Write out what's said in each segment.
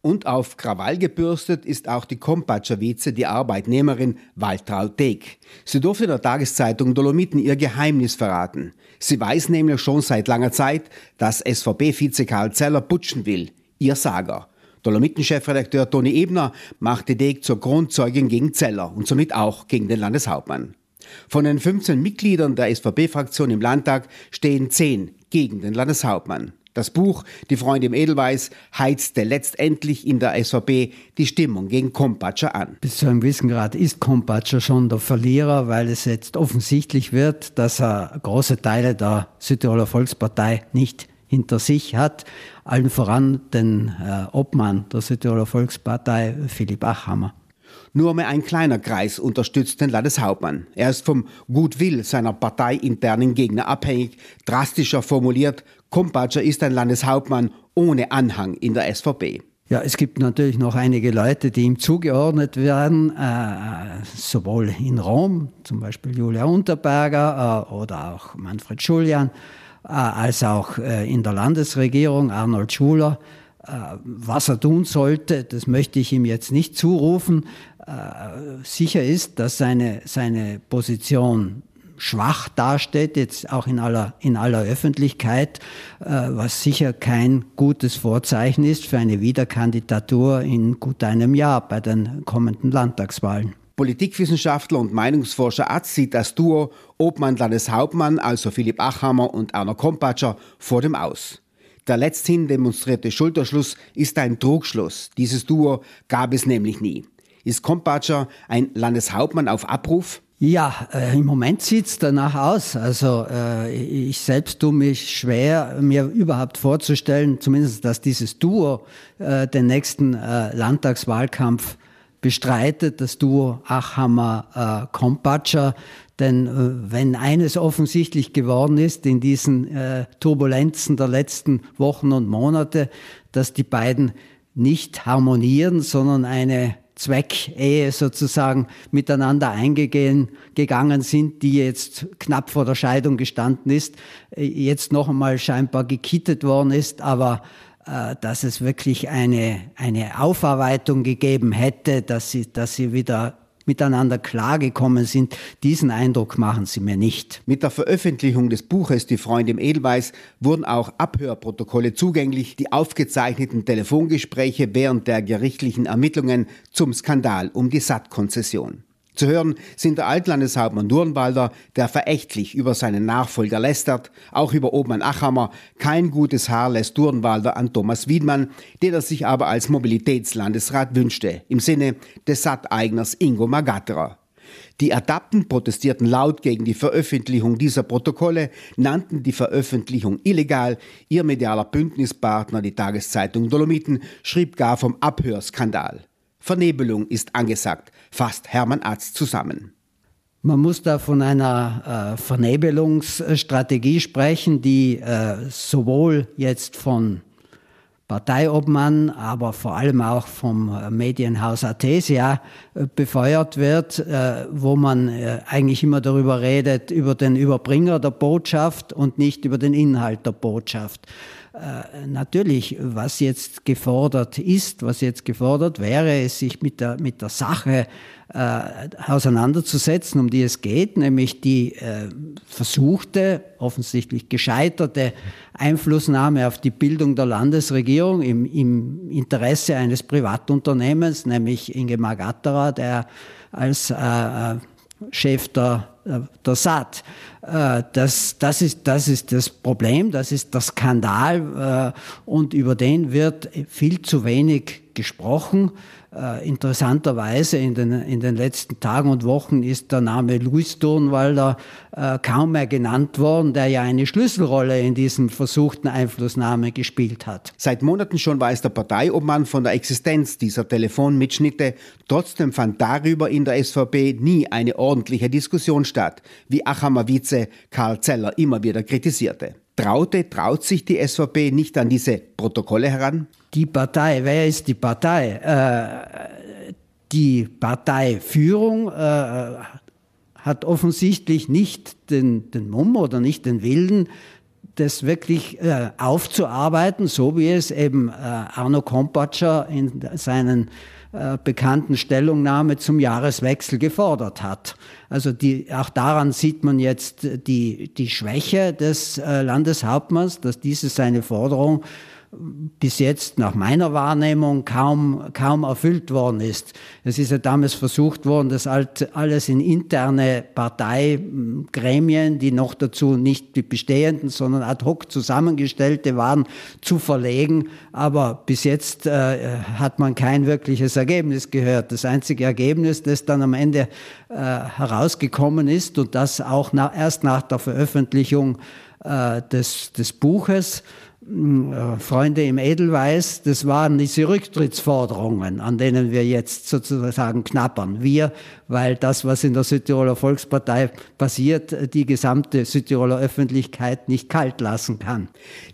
Und auf Krawall gebürstet ist auch die Kompatscher Vize, die Arbeitnehmerin Waltraud Deck. Sie durfte der Tageszeitung Dolomiten ihr Geheimnis verraten. Sie weiß nämlich schon seit langer Zeit, dass SVP-Vize Karl Zeller putschen will. Ihr Sager. Dolomiten-Chefredakteur Toni Ebner machte Deck zur Grundzeugin gegen Zeller und somit auch gegen den Landeshauptmann. Von den 15 Mitgliedern der SVP-Fraktion im Landtag stehen 10 gegen den Landeshauptmann. Das Buch Die Freunde im Edelweiß heizte letztendlich in der SVP die Stimmung gegen Kompatscher an. Bis zu einem gewissen Grad ist Kompatscher schon der Verlierer, weil es jetzt offensichtlich wird, dass er große Teile der Südtiroler Volkspartei nicht hinter sich hat. Allen voran den äh, Obmann der Südtiroler Volkspartei, Philipp Achhammer. Nur mehr ein kleiner Kreis unterstützt den Landeshauptmann. Er ist vom Gutwill seiner parteiinternen Gegner abhängig, drastischer formuliert, Kompatscher ist ein Landeshauptmann ohne Anhang in der SVP. Ja, es gibt natürlich noch einige Leute, die ihm zugeordnet werden, äh, sowohl in Rom, zum Beispiel Julia Unterberger äh, oder auch Manfred Schuljan, äh, als auch äh, in der Landesregierung Arnold Schuler. Äh, was er tun sollte, das möchte ich ihm jetzt nicht zurufen. Äh, sicher ist, dass seine, seine Position schwach dasteht, jetzt auch in aller, in aller Öffentlichkeit, äh, was sicher kein gutes Vorzeichen ist für eine Wiederkandidatur in gut einem Jahr bei den kommenden Landtagswahlen. Politikwissenschaftler und Meinungsforscher Atz sieht das Duo Obmann Landeshauptmann, also Philipp Achhammer und Erna Kompatscher, vor dem Aus. Der letzthin demonstrierte Schulterschluss ist ein Trugschluss. Dieses Duo gab es nämlich nie. Ist Kompatscher ein Landeshauptmann auf Abruf? Ja, äh, im Moment sieht's danach aus. Also äh, ich selbst tue mich schwer, mir überhaupt vorzustellen, zumindest, dass dieses Duo äh, den nächsten äh, Landtagswahlkampf bestreitet, das Duo Achhammer-Kompatscher. Äh, Denn äh, wenn eines offensichtlich geworden ist in diesen Turbulenzen der letzten Wochen und Monate, dass die beiden nicht harmonieren, sondern eine Zweckehe sozusagen miteinander eingegangen sind, die jetzt knapp vor der Scheidung gestanden ist, jetzt noch einmal scheinbar gekittet worden ist, aber äh, dass es wirklich eine, eine Aufarbeitung gegeben hätte, dass sie, dass sie wieder miteinander klargekommen sind. Diesen Eindruck machen sie mir nicht. Mit der Veröffentlichung des Buches Die Freunde im Edelweiß wurden auch Abhörprotokolle zugänglich, die aufgezeichneten Telefongespräche während der gerichtlichen Ermittlungen zum Skandal um die SAT-Konzession. Zu hören sind der Altlandeshauptmann Durnwalder, der verächtlich über seinen Nachfolger lästert, auch über Obmann Achammer. Kein gutes Haar lässt Durnwalder an Thomas Wiedmann, den er sich aber als Mobilitätslandesrat wünschte, im Sinne des SAT-Eigners Ingo Magatterer. Die Adapten protestierten laut gegen die Veröffentlichung dieser Protokolle, nannten die Veröffentlichung illegal. Ihr medialer Bündnispartner, die Tageszeitung Dolomiten, schrieb gar vom Abhörskandal. Vernebelung ist angesagt, fasst Hermann Arzt zusammen. Man muss da von einer äh, Vernebelungsstrategie sprechen, die äh, sowohl jetzt von Parteiobmann, aber vor allem auch vom äh, Medienhaus Athesia äh, befeuert wird, äh, wo man eigentlich immer darüber redet, über den Überbringer der Botschaft und nicht über den Inhalt der Botschaft. Natürlich, was jetzt gefordert ist, was jetzt gefordert wäre, ist, sich mit der, mit der Sache äh, auseinanderzusetzen, um die es geht, nämlich die äh, versuchte, offensichtlich gescheiterte Einflussnahme auf die Bildung der Landesregierung im, im Interesse eines Privatunternehmens, nämlich Ingemar Gatterer, der als äh, äh Chef der, äh, der SAT. Äh, das, das, ist, das ist das Problem, das ist der Skandal äh, und über den wird viel zu wenig gesprochen. Äh, interessanterweise in den, in den letzten Tagen und Wochen ist der Name Louis Turnwalder äh, kaum mehr genannt worden, der ja eine Schlüsselrolle in diesem versuchten Einflussnahme gespielt hat. Seit Monaten schon weiß der Parteiobmann von der Existenz dieser Telefonmitschnitte. Trotzdem fand darüber in der SVP nie eine ordentliche Diskussion statt, wie Achammer Vize Karl Zeller immer wieder kritisierte. Traute, traut sich die SVP nicht an diese Protokolle heran? die Partei, wer ist die Partei? Äh, die Parteiführung äh, hat offensichtlich nicht den, den Mumm oder nicht den Willen, das wirklich äh, aufzuarbeiten, so wie es eben äh, Arno Kompatscher in seinen äh, bekannten Stellungnahme zum Jahreswechsel gefordert hat. Also die, auch daran sieht man jetzt die, die Schwäche des äh, Landeshauptmanns, dass diese seine Forderung bis jetzt nach meiner Wahrnehmung kaum, kaum erfüllt worden ist. Es ist ja damals versucht worden, das alles in interne Parteigremien, die noch dazu nicht die bestehenden, sondern ad hoc zusammengestellte waren, zu verlegen. Aber bis jetzt äh, hat man kein wirkliches Ergebnis gehört. Das einzige Ergebnis, das dann am Ende äh, herausgekommen ist und das auch na, erst nach der Veröffentlichung äh, des, des Buches, Freunde im Edelweiß, das waren diese Rücktrittsforderungen, an denen wir jetzt sozusagen knappern. Wir, weil das, was in der Südtiroler Volkspartei passiert, die gesamte Südtiroler Öffentlichkeit nicht kalt lassen kann.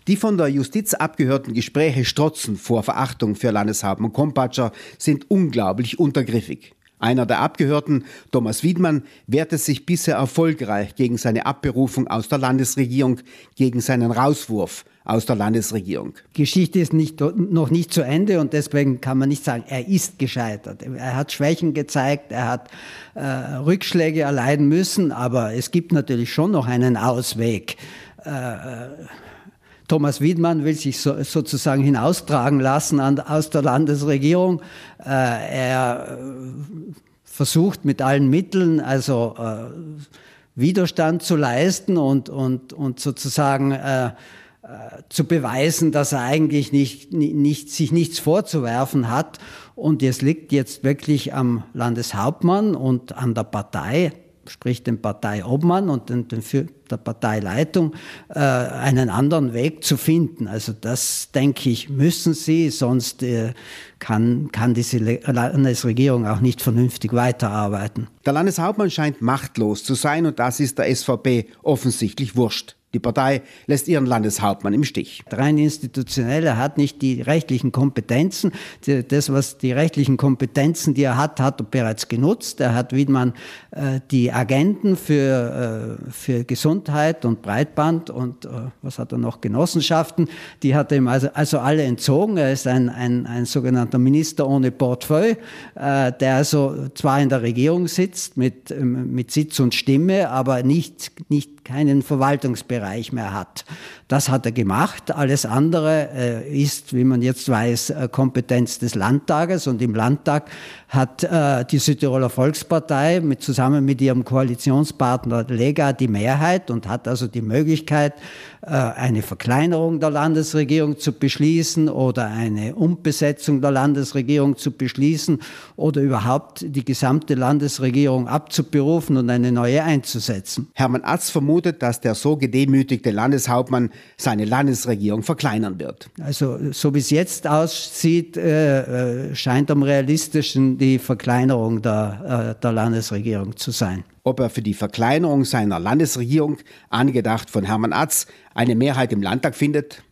Die von der Justiz abgehörten Gespräche strotzen vor Verachtung für Landeshauptmann Kompatscher sind unglaublich untergriffig. Einer der Abgehörten, Thomas Wiedmann, wehrte sich bisher erfolgreich gegen seine Abberufung aus der Landesregierung, gegen seinen Rauswurf aus der Landesregierung. Geschichte ist nicht, noch nicht zu Ende und deswegen kann man nicht sagen, er ist gescheitert. Er hat Schwächen gezeigt, er hat äh, Rückschläge erleiden müssen, aber es gibt natürlich schon noch einen Ausweg. Äh, Thomas Wiedmann will sich so, sozusagen hinaustragen lassen an, aus der Landesregierung. Äh, er versucht mit allen Mitteln, also äh, Widerstand zu leisten und, und, und sozusagen äh, zu beweisen, dass er eigentlich nicht, nicht, sich nichts vorzuwerfen hat. Und es liegt jetzt wirklich am Landeshauptmann und an der Partei, sprich dem Parteiobmann und den, den der Parteileitung, äh, einen anderen Weg zu finden. Also das, denke ich, müssen sie, sonst äh, kann, kann diese Landesregierung auch nicht vernünftig weiterarbeiten. Der Landeshauptmann scheint machtlos zu sein und das ist der SVP offensichtlich wurscht. Die Partei lässt ihren Landeshauptmann im Stich. Rein institutionell, er hat nicht die rechtlichen Kompetenzen. Das, was die rechtlichen Kompetenzen, die er hat, hat er bereits genutzt. Er hat Wiedmann äh, die Agenten für, äh, für Gesundheit und Breitband und äh, was hat er noch, Genossenschaften, die hat er ihm also, also alle entzogen. Er ist ein, ein, ein sogenannter Minister ohne Portfolio, äh, der also zwar in der Regierung sitzt mit, mit Sitz und Stimme, aber nicht, nicht keinen Verwaltungsbereich Bereich mehr hat. Das hat er gemacht. Alles andere äh, ist, wie man jetzt weiß, äh, Kompetenz des Landtages. Und im Landtag hat äh, die Südtiroler Volkspartei mit, zusammen mit ihrem Koalitionspartner Lega die Mehrheit und hat also die Möglichkeit, eine Verkleinerung der Landesregierung zu beschließen oder eine Umbesetzung der Landesregierung zu beschließen oder überhaupt die gesamte Landesregierung abzuberufen und eine neue einzusetzen. Hermann Atz vermutet, dass der so gedemütigte Landeshauptmann seine Landesregierung verkleinern wird. Also so wie es jetzt aussieht, äh, äh, scheint am realistischen die Verkleinerung der, äh, der Landesregierung zu sein. Ob er für die Verkleinerung seiner Landesregierung, angedacht von Hermann Atz, eine Mehrheit im Landtag findet,